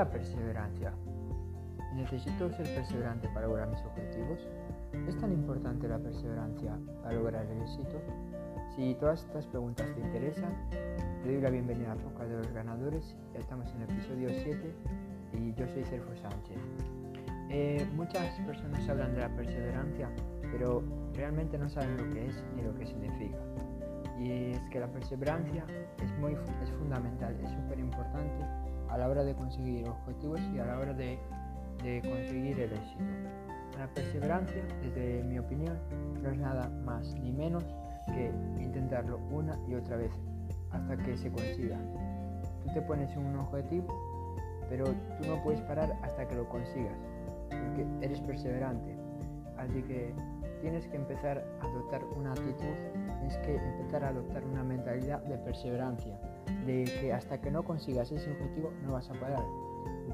la perseverancia? ¿Necesito ser perseverante para lograr mis objetivos? ¿Es tan importante la perseverancia para lograr el éxito? Si todas estas preguntas te interesan, te doy la bienvenida a Poca de los Ganadores. Estamos en el episodio 7 y yo soy Sergio Sánchez. Eh, muchas personas hablan de la perseverancia, pero realmente no saben lo que es ni lo que significa. Y es que la perseverancia es, muy, es fundamental, es súper importante a la hora de conseguir objetivos y a la hora de, de conseguir el éxito. La perseverancia, desde mi opinión, no es nada más ni menos que intentarlo una y otra vez hasta que se consiga. Tú te pones un objetivo, pero tú no puedes parar hasta que lo consigas, porque eres perseverante. Así que tienes que empezar a adoptar una actitud, tienes que empezar a adoptar una mentalidad de perseverancia, que hasta que no consigas ese objetivo no vas a parar.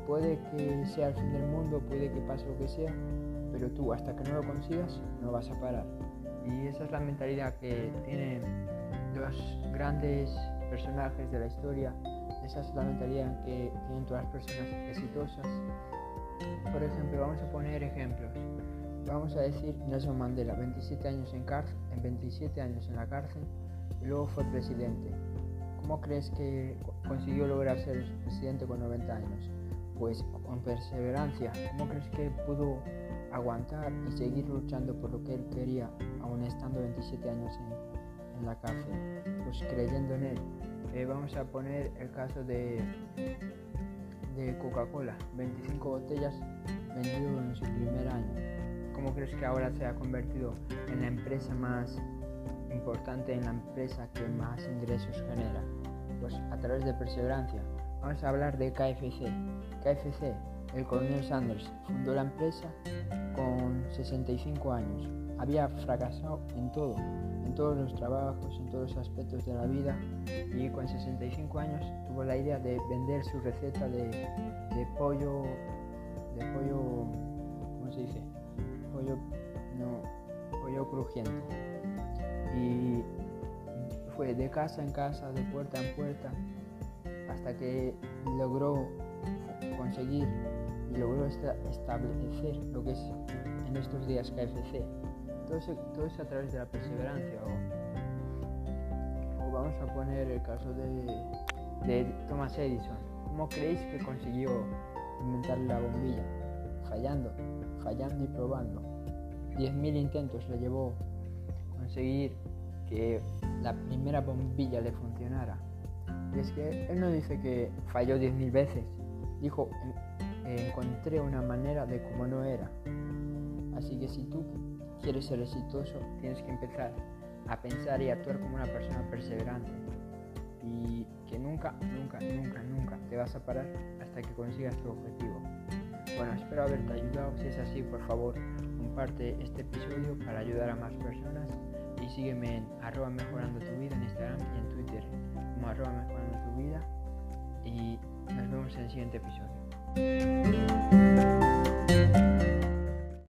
Puede que sea el fin del mundo, puede que pase lo que sea, pero tú hasta que no lo consigas no vas a parar. Y esa es la mentalidad que tienen los grandes personajes de la historia, esa es la mentalidad que tienen todas las personas exitosas. Por ejemplo, vamos a poner ejemplos. Vamos a decir Nelson Mandela, 27 años en cárcel, en 27 años en la cárcel luego fue presidente. ¿Cómo crees que consiguió lograr ser presidente con 90 años? Pues con perseverancia. ¿Cómo crees que pudo aguantar y seguir luchando por lo que él quería, aún estando 27 años en, en la cárcel? Pues creyendo en él. Eh, vamos a poner el caso de, de Coca-Cola, 25 botellas vendido en su primer año. ¿Cómo crees que ahora se ha convertido en la empresa más importante, en la empresa que más ingresos genera? Pues a través de perseverancia. Vamos a hablar de KFC. KFC, el coronel Sanders fundó la empresa con 65 años. Había fracasado en todo, en todos los trabajos, en todos los aspectos de la vida y con 65 años tuvo la idea de vender su receta de, pollo, de pollo, ¿cómo se dice? Pollo, no, pollo crujiente. Y fue de casa en casa, de puerta en puerta, hasta que logró conseguir y logró establecer lo que es en estos días KFC. Todo eso, todo eso a través de la perseverancia. O, o vamos a poner el caso de, de Thomas Edison. ¿Cómo creéis que consiguió inventar la bombilla? Fallando, fallando y probando. 10.000 intentos le llevó conseguir que la primera bombilla le funcionara. Y es que él no dice que falló 10.000 veces, dijo encontré una manera de cómo no era. Así que si tú quieres ser exitoso, tienes que empezar a pensar y actuar como una persona perseverante. Y que nunca, nunca, nunca, nunca te vas a parar hasta que consigas tu objetivo. Bueno, espero haberte ayudado. Si es así, por favor, comparte este episodio para ayudar a más personas. Y sígueme en arroba mejorando tu vida en Instagram y en Twitter como arroba mejorando tu vida. Y nos vemos en el siguiente episodio.